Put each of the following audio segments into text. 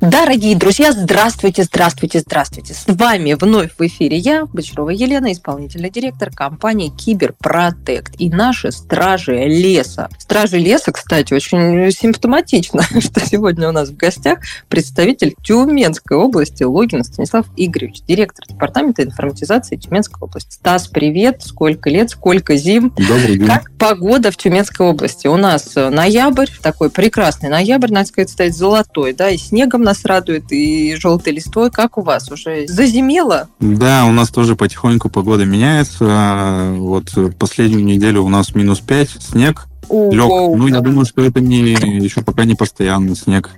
Дорогие друзья, здравствуйте, здравствуйте, здравствуйте. С вами вновь в эфире я, Бочарова Елена, исполнительный директор компании Киберпротект и наши стражи леса. Стражи леса, кстати, очень симптоматично, что сегодня у нас в гостях представитель Тюменской области Логин Станислав Игоревич, директор департамента информатизации Тюменской области. Стас, привет, сколько лет, сколько зим. Добрый день. Как погода в Тюменской области? У нас ноябрь, такой прекрасный ноябрь, надо сказать, стоит золотой, да, и снегом нас радует, и желтой листвой. Как у вас? Уже заземело? Да, у нас тоже потихоньку погода меняется. Вот последнюю неделю у нас минус 5, снег. Лег. Ну, я думаю, что это не еще пока не постоянный снег.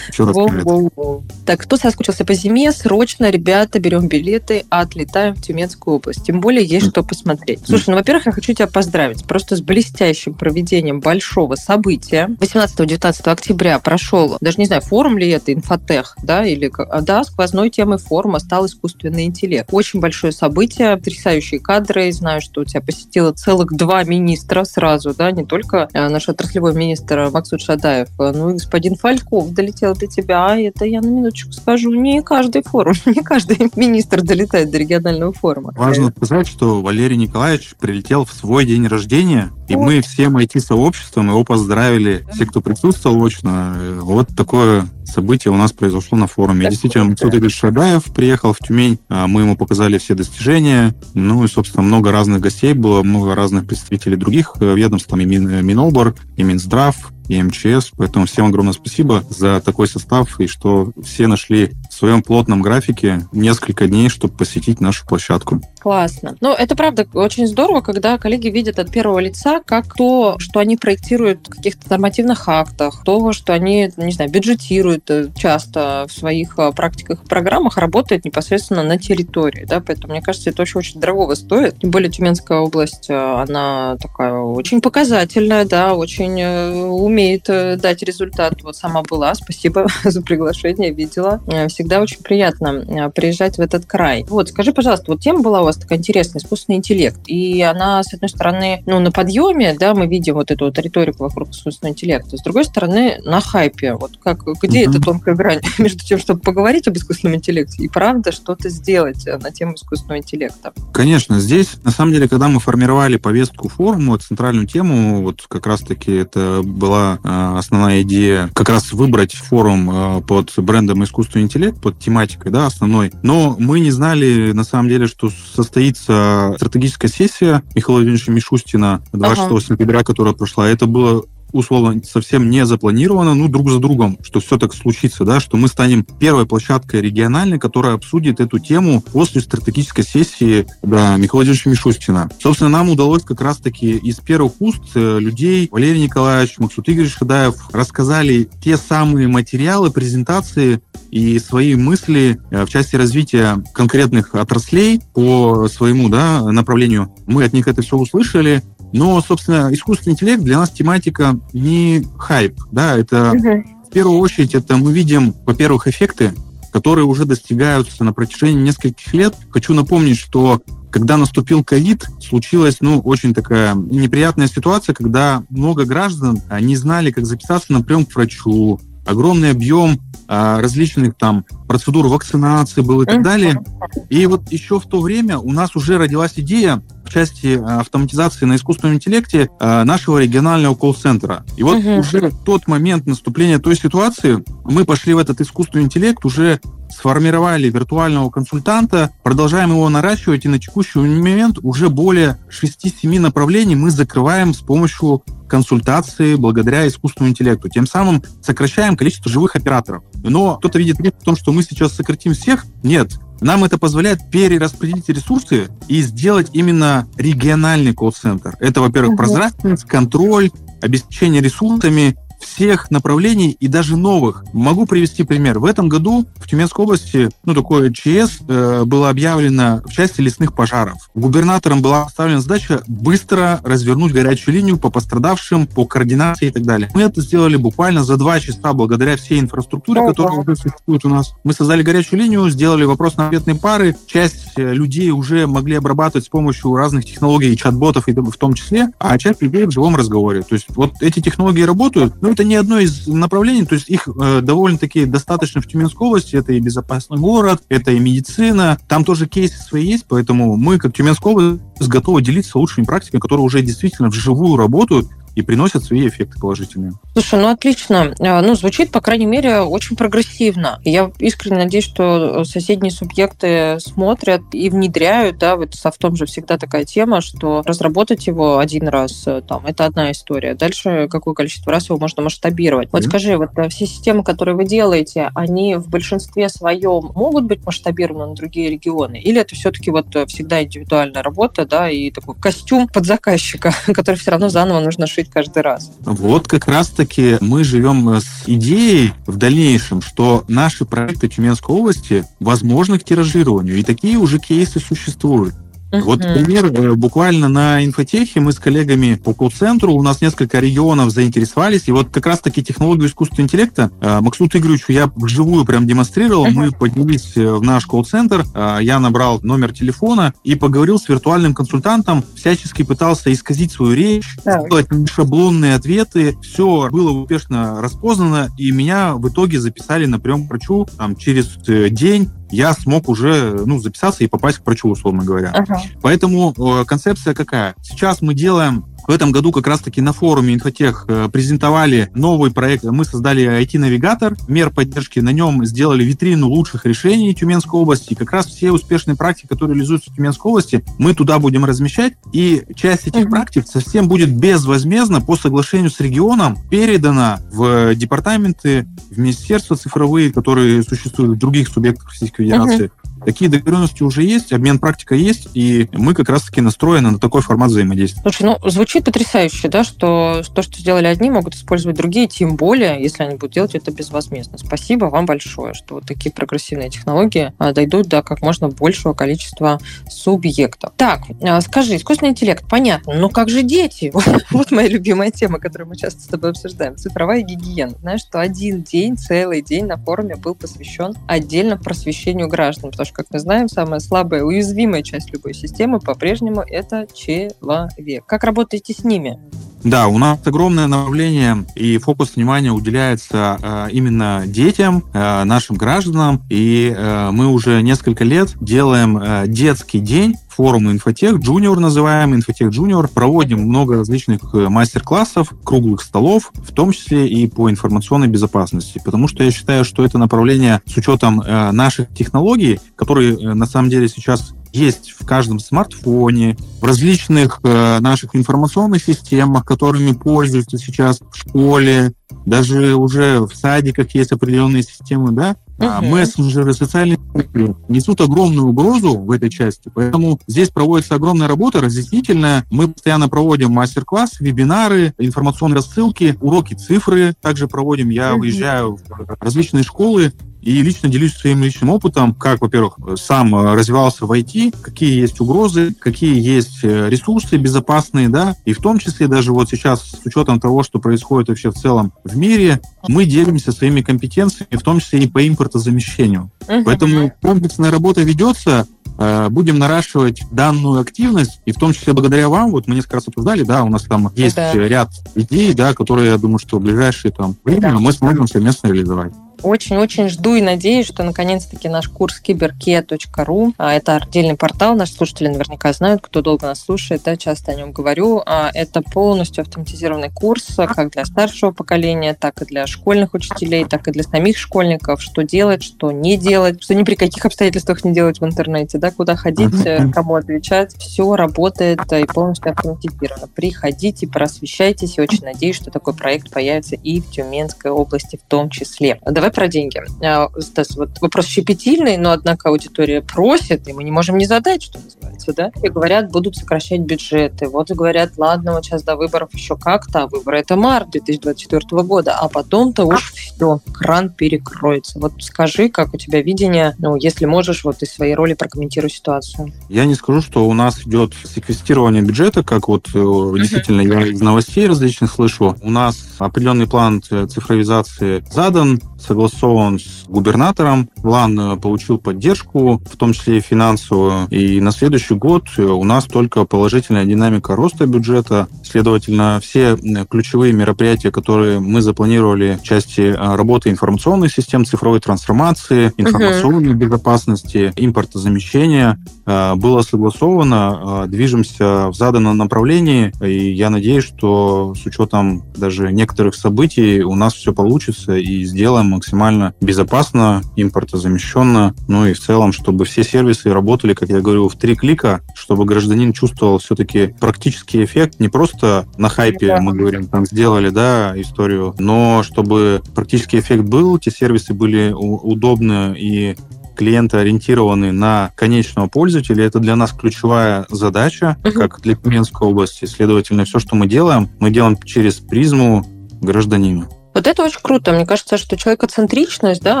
Еще раз Воу, воу, воу. Так, кто соскучился по зиме, срочно, ребята, берем билеты, отлетаем в Тюменскую область. Тем более есть что посмотреть. Слушай, ну, во-первых, я хочу тебя поздравить просто с блестящим проведением большого события. 18-19 октября прошел, даже не знаю, форум ли это, инфотех, да, или, а, да, сквозной темой форума стал искусственный интеллект. Очень большое событие, потрясающие кадры. Знаю, что у тебя посетило целых два министра сразу, да, не только э, наш отраслевой министр Максут Шадаев, э, ну и господин Фальков долетел до тебя. А это я на минуточку скажу, не каждый форум, не каждый министр долетает до регионального форума. Важно сказать, что Валерий Николаевич прилетел в свой день рождения, и Вот. мы всем IT-сообществом его поздравили. Все, кто присутствовал очно, э, вот такое событие у нас произошло на форуме. Так Действительно. Максут Игорь Шадаев приехал в Тюмень, а мы ему показали все достижения, ну и, собственно, много разных гостей было, много разных представителей других э, ведомств, там и Мин- Минобор, и Минздрав, и МЧС. Поэтому всем огромное спасибо за такой состав, и что все нашли в своем плотном графике несколько дней, чтобы посетить нашу площадку. Классно. Ну, это правда очень здорово, когда коллеги видят от первого лица, как то, что они проектируют в каких-то нормативных актах, то, что они, не знаю, бюджетируют э, часто в своих э, практиках и программах, работает непосредственно на территории, да, поэтому, мне кажется, это очень, очень дорогого стоит. Тем более Тюменская область, э, она такая очень показательная, да, очень умеет дать результат. Вот сама была, спасибо за приглашение, видела. Всегда очень приятно приезжать в этот край. Вот, скажи, пожалуйста, вот тема была у вас такая интересная, искусственный интеллект. И она, с одной стороны, ну, на подъеме, да, мы видим вот эту вот риторику вокруг искусственного интеллекта. С другой стороны, на хайпе. Вот как, где Мгм. эта тонкая грань между тем, чтобы поговорить об искусственном интеллекте и, правда, что-то сделать э, на тему искусственного интеллекта? Конечно, здесь, на самом деле, когда мы формировали повестку форума, центральную тему, вот как раз-таки это была э, основная идея, как раз выбрать форум э, под брендом искусственный интеллект, под тематикой, да, основной. Но мы не знали, на самом деле, что состоится стратегическая сессия Михаила Владимировича Мишустина 26 Ага. сентября, которая прошла. Это было условно совсем не запланировано, ну, друг за другом, что все так случится, да, что мы станем первой площадкой региональной, которая обсудит эту тему после стратегической сессии да, Михаила Владимировича Мишустина. Собственно, нам удалось как раз-таки из первых уст э, людей, Валерий Николаевич, Максут Игоревич Шадаев, рассказали те самые материалы, презентации и свои мысли э, в части развития конкретных отраслей по своему да, направлению. Мы от них это все услышали, но, собственно, искусственный интеллект для нас тематика не хайп, да, это в первую очередь это мы видим, во-первых, эффекты, которые уже достигаются на протяжении нескольких лет. Хочу напомнить, что когда наступил ковид, случилась, ну, очень такая неприятная ситуация, когда много граждан не знали, как записаться на прием к врачу, огромный объем а, различных там процедур вакцинации был и так далее. И вот еще в то время у нас уже родилась идея в части а, автоматизации на искусственном интеллекте а, нашего регионального колл-центра. И вот Мгм. уже в тот момент наступления той ситуации мы пошли в этот искусственный интеллект, уже сформировали виртуального консультанта, продолжаем его наращивать, и на текущий момент уже более 6-7 направлений мы закрываем с помощью консультации благодаря искусственному интеллекту. Тем самым сокращаем количество живых операторов. Но кто-то видит в том, что мы сейчас сократим всех. Нет. Нам это позволяет перераспределить ресурсы и сделать именно региональный колл-центр. Это, во-первых, прозрачность, контроль, обеспечение ресурсами всех направлений и даже новых. Могу привести пример. В этом году в Тюменской области, ну, такое ЧС э, было объявлено в части лесных пожаров. Губернатором была поставлена задача быстро развернуть горячую линию по пострадавшим, по координации и так далее. Мы это сделали буквально за два часа благодаря всей инфраструктуре, Ого. которая уже существует у нас. Мы создали горячую линию, сделали вопрос-ответные пары. Часть э, людей уже могли обрабатывать с помощью разных технологий, чат-ботов и в том числе, а часть людей в живом разговоре. То есть вот эти технологии работают, но это не одно из направлений, то есть их э, довольно-таки достаточно в Тюменской области. Это и безопасный город, это и медицина. Там тоже кейсы свои есть, поэтому мы, как Тюменская область, готовы делиться лучшими практиками, которые уже действительно вживую работают, и приносят свои эффекты положительные. Слушай, ну отлично. А, ну, звучит, по крайней мере, очень прогрессивно. Я искренне надеюсь, что соседние субъекты смотрят и внедряют, да, вот в том же всегда такая тема, что разработать его один раз, э, там, это одна история. Дальше какое количество раз его можно масштабировать. Вот mm-hmm. скажи, вот э, все системы, которые вы делаете, они в большинстве своем могут быть масштабированы на другие регионы? Или это все-таки вот э, всегда индивидуальная работа, да, и такой костюм под заказчика, который все равно заново нужно шить каждый раз. Вот как раз-таки мы живем с идеей в дальнейшем, что наши проекты Тюменской области возможны к тиражированию, и такие уже кейсы существуют. Uh-huh. Вот пример, э, буквально на инфотехе мы с коллегами по колл-центру, у нас несколько регионов заинтересовались, и вот как раз-таки технологию искусственного интеллекта э, Максуту Игоревичу я вживую прям демонстрировал, uh-huh. мы поднялись э, в наш колл-центр, я набрал номер телефона и поговорил с виртуальным консультантом, всячески пытался исказить свою речь, uh-huh. сделать шаблонные ответы, все было успешно распознано, и меня в итоге записали на прием к врачу там, через день, я смог уже ну, записаться и попасть к врачу, условно говоря. Ага. Поэтому э, концепция какая? Сейчас мы делаем в этом году как раз-таки на форуме Инфотех э, презентовали новый проект. Мы создали IT-навигатор, мер поддержки. На нем сделали витрину лучших решений Тюменской области. И как раз все успешные практики, которые реализуются в Тюменской области, мы туда будем размещать. И часть этих mm-hmm. практик совсем будет безвозмездно по соглашению с регионом передана в департаменты, в министерства цифровые, которые существуют в других субъектах Российской Федерации. Mm-hmm. Такие договоренности уже есть, обмен практикой есть, и мы как раз-таки настроены на такой формат взаимодействия. Слушай, ну, звучит потрясающе, да, что то, что сделали одни, могут использовать другие, тем более, если они будут делать это безвозмездно. Спасибо вам большое, что вот такие прогрессивные технологии а, дойдут до как можно большего количества субъектов. Так, а, скажи, искусственный интеллект, понятно, но как же дети? Вот моя любимая тема, которую мы часто с тобой обсуждаем. Цифровая гигиена. Знаешь, что один день, целый день на форуме был посвящен отдельно просвещению граждан, потому что как мы знаем, самая слабая, уязвимая часть любой системы по-прежнему это человек. Как работаете с ними? Да, у нас огромное направление и фокус внимания уделяется э, именно детям, э, нашим гражданам, и э, мы уже несколько лет делаем э, детский день форум Инфотех Junior называем, Инфотех Junior. Проводим много различных э, мастер-классов, круглых столов, в том числе и по информационной безопасности. Потому что я считаю, что это направление с учетом э, наших технологий, которые э, на самом деле сейчас есть в каждом смартфоне, в различных э, наших информационных системах, которыми пользуются сейчас в школе, даже уже в садиках есть определенные системы, да, uh-huh. мессенджеры, социальные сети несут огромную угрозу в этой части, поэтому здесь проводится огромная работа разъяснительная. Мы постоянно проводим мастер-класс, вебинары, информационные рассылки, уроки цифры также проводим. Я uh-huh. выезжаю в различные школы, и лично делюсь своим личным опытом, как, во-первых, сам развивался в IT, какие есть угрозы, какие есть э, ресурсы безопасные, да, и в том числе даже вот сейчас с учетом того, что происходит вообще в целом в мире, мы делимся своими компетенциями, в том числе и по импортозамещению. Uh-huh. Поэтому комплексная работа ведется, э, будем наращивать данную активность, и в том числе благодаря вам, вот мы несколько раз обсуждали, да, у нас там есть да. ряд идей, да, которые, я думаю, что в ближайшее там время да. мы сможем совместно реализовать. Очень-очень жду и надеюсь, что наконец-таки наш курс киберке.ру, а, это отдельный портал, наши слушатели наверняка знают, кто долго нас слушает, да, часто о нем говорю, а, это полностью автоматизированный курс как для старшего поколения, так и для школьных учителей, так и для самих школьников, что делать, что не делать, что ни при каких обстоятельствах не делать в интернете, да, куда ходить, э, кому отвечать, все работает и полностью автоматизировано. Приходите, просвещайтесь, и очень надеюсь, что такой проект появится и в Тюменской области в том числе. Давай про деньги. А, Стас, вот вопрос щепетильный, но, однако, аудитория просит, и мы не можем не задать, что называется. да, и говорят, будут сокращать бюджеты. Вот говорят, ладно, вот сейчас до выборов еще как-то, а выборы это март 2024 года, а потом-то уж все, кран перекроется. Вот скажи, как у тебя видение, ну, если можешь, вот из своей роли прокомментируй ситуацию. Я не скажу, что у нас идет секвестирование бюджета, как вот uh-huh. действительно я из новостей различных слышу. У нас определенный план цифровизации задан, согласован с губернатором. План э, получил поддержку, в том числе и финансовую. И на следующий год у нас только положительная динамика роста бюджета. Следовательно, все ключевые мероприятия, которые мы запланировали в части э, работы информационных систем, цифровой трансформации, информационной uh-huh. безопасности, импортозамещения, э, было согласовано. Движемся в заданном направлении. И я надеюсь, что с учетом даже некоторых событий у нас все получится и сделаем максимально безопасно, импортозамещенно, ну и в целом, чтобы все сервисы работали, как я говорю, в три клика, чтобы гражданин чувствовал все-таки практический эффект, не просто на хайпе, мы говорим, там сделали, да, историю, но чтобы практический эффект был, те сервисы были удобны и клиенты ориентированы на конечного пользователя. Это для нас ключевая задача, uh-huh. как для Тюменской области. Следовательно, все, что мы делаем, мы делаем через призму гражданина. Вот это очень круто. Мне кажется, что человекоцентричность, да,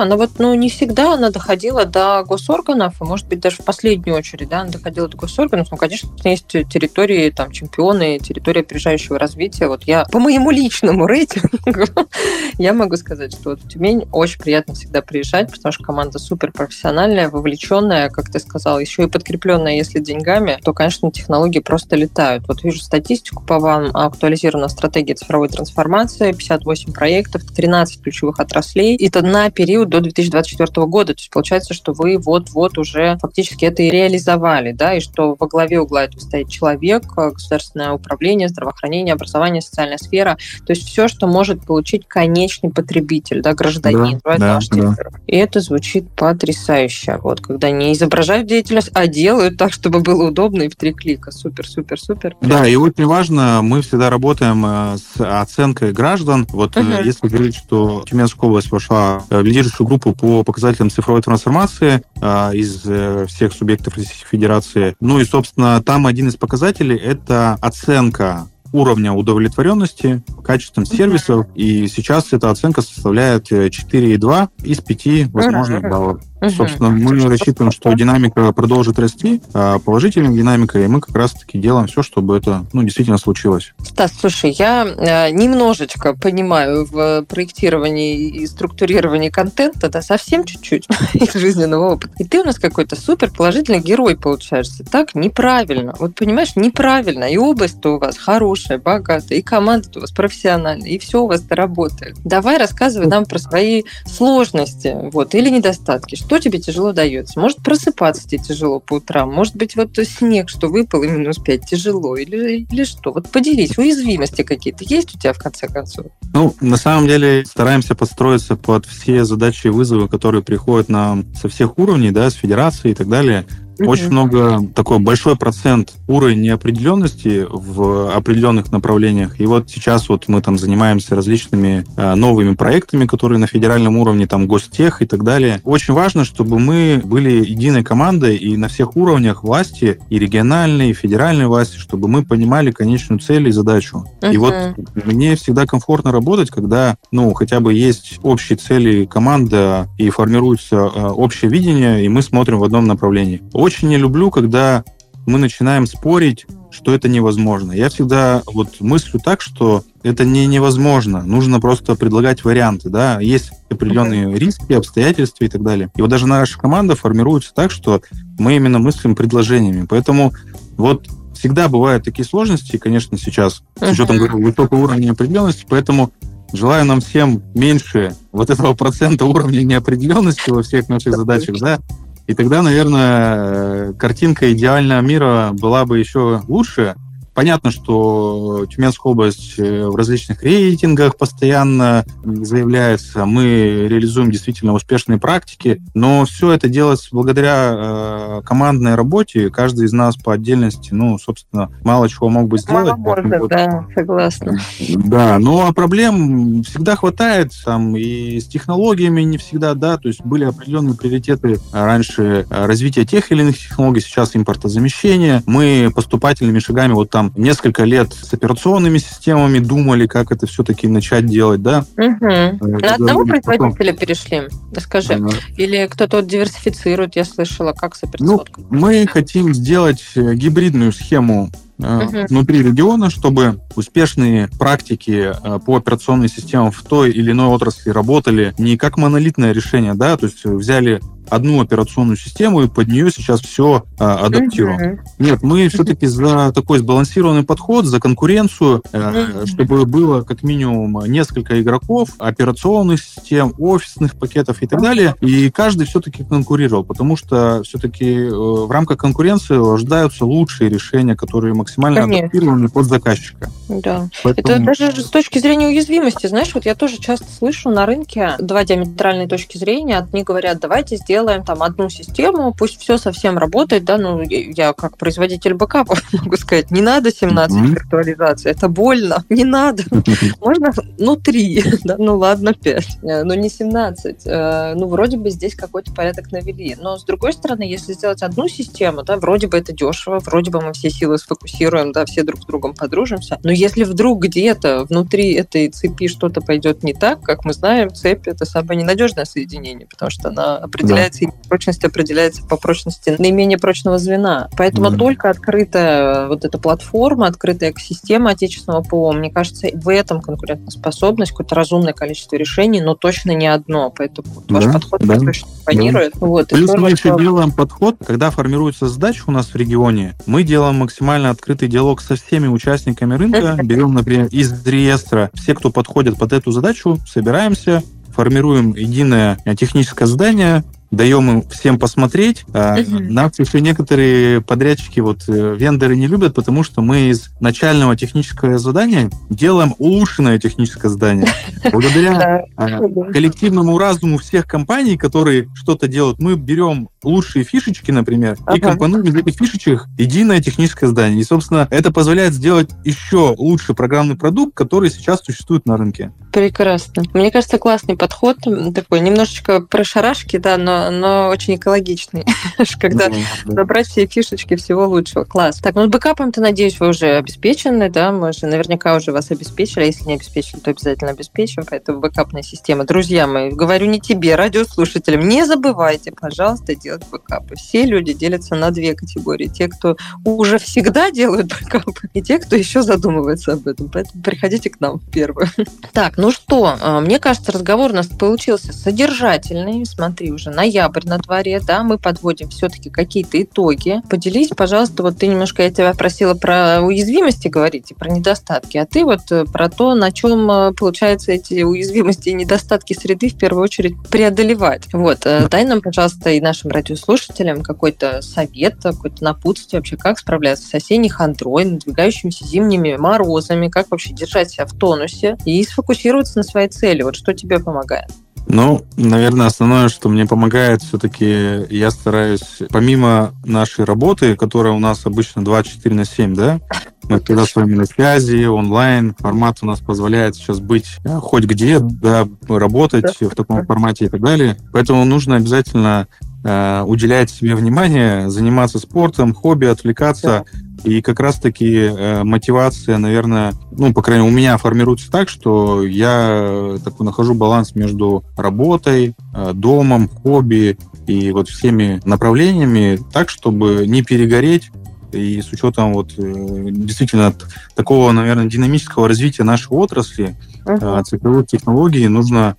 она вот, ну, не всегда она доходила до госорганов, и, может быть, даже в последнюю очередь, да, она доходила до госорганов. Ну, конечно, есть территории, там, чемпионы, территория опережающего развития. Вот я по моему личному рейтингу я могу сказать, что вот в Тюмень очень приятно всегда приезжать, потому что команда супер профессиональная, вовлеченная, как ты сказал, еще и подкрепленная, если деньгами, то, конечно, технологии просто летают. Вот вижу статистику по вам, актуализирована стратегия цифровой трансформации, 58 проектов, проектов, 13 ключевых отраслей. Это на период до 2024 года. То есть получается, что вы вот-вот уже фактически это и реализовали, да, и что во главе угла этого стоит человек, государственное управление, здравоохранение, образование, социальная сфера. То есть все, что может получить конечный потребитель, да, гражданин. Да, да, да. И это звучит потрясающе. Вот, когда не изображают деятельность, а делают так, чтобы было удобно и в три клика. Супер, супер, супер. Да, и очень важно, мы всегда работаем э, с оценкой граждан. Вот uh-huh если говорить, что Тюменская область вошла в лидирующую группу по показателям цифровой трансформации а, из э, всех субъектов Российской Федерации. Ну и, собственно, там один из показателей – это оценка уровня удовлетворенности качеством сервисов, и сейчас эта оценка составляет 4,2 э, из 5 возможных баллов. Угу. Собственно, мы рассчитываем, что динамика продолжит расти, а положительная динамика, и мы как раз-таки делаем все, чтобы это ну, действительно случилось. Стас, слушай, я э, немножечко понимаю в проектировании и структурировании контента, да, совсем чуть-чуть из жизненного опыта. И ты у нас какой-то супер положительный герой получаешься. Так неправильно. Вот понимаешь, неправильно. И область-то у вас хорошая, богатая, и команда у вас профессиональная, и все у вас работает. Давай рассказывай нам про свои сложности вот, или недостатки что тебе тяжело дается? Может, просыпаться тебе тяжело по утрам? Может быть, вот снег, что выпал, и минус 5 тяжело? Или, или что? Вот поделись, уязвимости какие-то есть у тебя в конце концов? Ну, на самом деле, стараемся подстроиться под все задачи и вызовы, которые приходят нам со всех уровней, да, с федерации и так далее. Очень много, такой большой процент уровня неопределенности в определенных направлениях. И вот сейчас вот мы там занимаемся различными э, новыми проектами, которые на федеральном уровне, там гостех и так далее. Очень важно, чтобы мы были единой командой и на всех уровнях власти, и региональной, и федеральной власти, чтобы мы понимали конечную цель и задачу. Uh-huh. И вот мне всегда комфортно работать, когда, ну, хотя бы есть общие цели команда и формируется э, общее видение, и мы смотрим в одном направлении очень не люблю, когда мы начинаем спорить, что это невозможно. Я всегда вот мыслю так, что это не невозможно. Нужно просто предлагать варианты, да. Есть определенные okay. риски, обстоятельства и так далее. И вот даже наша команда формируется так, что мы именно мыслим предложениями. Поэтому вот всегда бывают такие сложности, конечно, сейчас, с учетом говорю, высокого уровня неопределенности, поэтому желаю нам всем меньше вот этого процента уровня неопределенности во всех наших задачах, да, и тогда, наверное, картинка идеального мира была бы еще лучше. Понятно, что Тюменская область э, в различных рейтингах постоянно заявляется, мы реализуем действительно успешные практики, но все это делается благодаря э, командной работе. Каждый из нас по отдельности, ну, собственно, мало чего мог бы сделать. Мало может, да, согласна. Да, но проблем всегда хватает, там, и с технологиями не всегда, да, то есть были определенные приоритеты раньше развития тех или иных технологий, сейчас импортозамещение. Мы поступательными шагами вот там несколько лет с операционными системами думали, как это все-таки начать делать, да. Угу. На одного производителя перешли, скажи. Ага. Или кто-то вот диверсифицирует, я слышала, как с операционкой? Ну, мы хотим сделать э, гибридную схему uh внутри региона, чтобы успешные практики э, по операционным системам в той или иной отрасли работали не как монолитное решение, да, то есть взяли одну операционную систему и под нее сейчас все а, адаптируем. Uh-huh. Нет, мы все-таки за такой сбалансированный подход, за конкуренцию, uh-huh. чтобы было как минимум несколько игроков, операционных систем, офисных пакетов и так далее, и каждый все-таки конкурировал, потому что все-таки э, в рамках конкуренции рождаются лучшие решения, которые максимально Конечно. адаптированы под заказчика. Да. Поэтому... Это даже с точки зрения уязвимости, знаешь, вот я тоже часто слышу на рынке два диаметральные точки зрения. Одни говорят, давайте сделаем делаем там одну систему, пусть все совсем работает, да, ну, я как производитель бэкапа могу сказать, не надо 17 mm-hmm. виртуализаций, это больно, не надо. Можно, ну, 3, да, ну, ладно, 5, э, но не 17. Э, ну, вроде бы здесь какой-то порядок навели. Но, с другой стороны, если сделать одну систему, да, вроде бы это дешево, вроде бы мы все силы сфокусируем, да, все друг с другом подружимся, но если вдруг где-то внутри этой цепи что-то пойдет не так, как мы знаем, цепь — это самое ненадежное соединение, потому что она определяет определяется, и прочность определяется по прочности наименее прочного звена. Поэтому mm-hmm. только открытая вот эта платформа, открытая экосистема отечественного ПО, мне кажется, в этом конкурентоспособность, какое-то разумное количество решений, но точно не одно. Поэтому вот ваш да, подход да, точно импонирует. Да. Вот, Плюс мы еще что... делаем подход, когда формируется задача у нас в регионе, мы делаем максимально открытый диалог со всеми участниками рынка, берем, например, из реестра все, кто подходит под эту задачу, собираемся, формируем единое техническое задание, даем им всем посмотреть. А нас еще некоторые подрядчики, вот э, вендоры не любят, потому что мы из начального технического задания делаем улучшенное техническое задание. Благодаря а, коллективному разуму всех компаний, которые что-то делают, мы берем лучшие фишечки, например, и компонуем из этих фишечек единое техническое задание. И, собственно, это позволяет сделать еще лучший программный продукт, который сейчас существует на рынке. Прекрасно. Мне кажется, классный подход, такой немножечко про шарашки, да, но но, очень экологичный, когда забрать все фишечки всего лучшего. Класс. Так, ну с бэкапом-то, надеюсь, вы уже обеспечены, да, мы же наверняка уже вас обеспечили, а если не обеспечили, то обязательно обеспечим, поэтому бэкапная система. Друзья мои, говорю не тебе, радиослушателям, не забывайте, пожалуйста, делать бэкапы. Все люди делятся на две категории. Те, кто уже всегда делают бэкапы, и те, кто еще задумывается об этом. Поэтому приходите к нам первую. Так, ну что, а, мне кажется, разговор у нас получился содержательный. Смотри, уже на ноябрь на дворе, да, мы подводим все-таки какие-то итоги. Поделись, пожалуйста, вот ты немножко, я тебя просила про уязвимости говорить и про недостатки, а ты вот э, про то, на чем, э, получается, эти уязвимости и недостатки среды в первую очередь преодолевать. Вот, э, дай нам, пожалуйста, и нашим радиослушателям какой-то совет, какой-то напутствие вообще, как справляться с осенней хандрой, надвигающимися зимними морозами, как вообще держать себя в тонусе и сфокусироваться на своей цели. Вот что тебе помогает? Ну, наверное, основное, что мне помогает, все-таки я стараюсь, помимо нашей работы, которая у нас обычно 24 на 7, да, мы всегда с вами на связи, онлайн, формат у нас позволяет сейчас быть э, хоть где, да, работать в таком формате и так далее. Поэтому нужно обязательно э, уделять себе внимание, заниматься спортом, хобби, отвлекаться, и как раз-таки э, мотивация, наверное, ну, по крайней мере, у меня формируется так, что я такой нахожу баланс между работой, э, домом, хобби и вот всеми направлениями так, чтобы не перегореть. И с учетом вот э, действительно такого, наверное, динамического развития нашей отрасли, uh-huh. цифровых технологий, нужно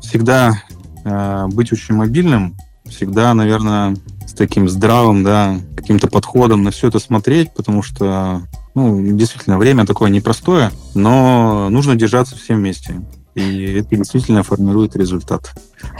всегда быть очень мобильным, всегда, наверное, с таким здравым, да, каким-то подходом на все это смотреть, потому что, ну, действительно, время такое непростое, но нужно держаться всем вместе. И это действительно формирует результат.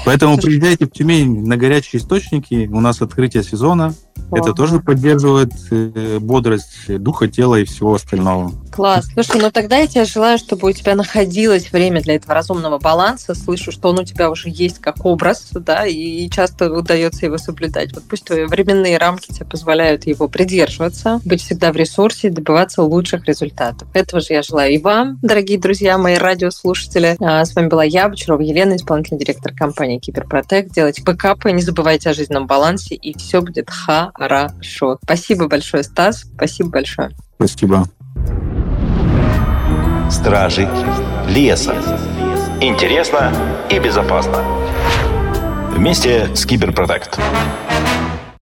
Поэтому приезжайте в Тюмень на горячие источники. У нас открытие сезона. Это тоже поддерживает э, бодрость духа, тела и всего остального. Класс. Слушай, ну тогда я тебе желаю, чтобы у тебя находилось время для этого разумного баланса. Слышу, что он у тебя уже есть как образ, да, и часто удается его соблюдать. Вот пусть твои временные рамки тебе позволяют его придерживаться, быть всегда в ресурсе, добиваться лучших результатов. Этого же я желаю и вам, дорогие друзья, мои радиослушатели. А, с вами была я, Бочарова Елена, исполнительный директор компании Киберпротект. Делайте бэкапы, не забывайте о жизненном балансе, и все будет хорошо. Спасибо большое, Стас. Спасибо большое. Спасибо. Стражи леса. Интересно и безопасно. Вместе с Киберпротект.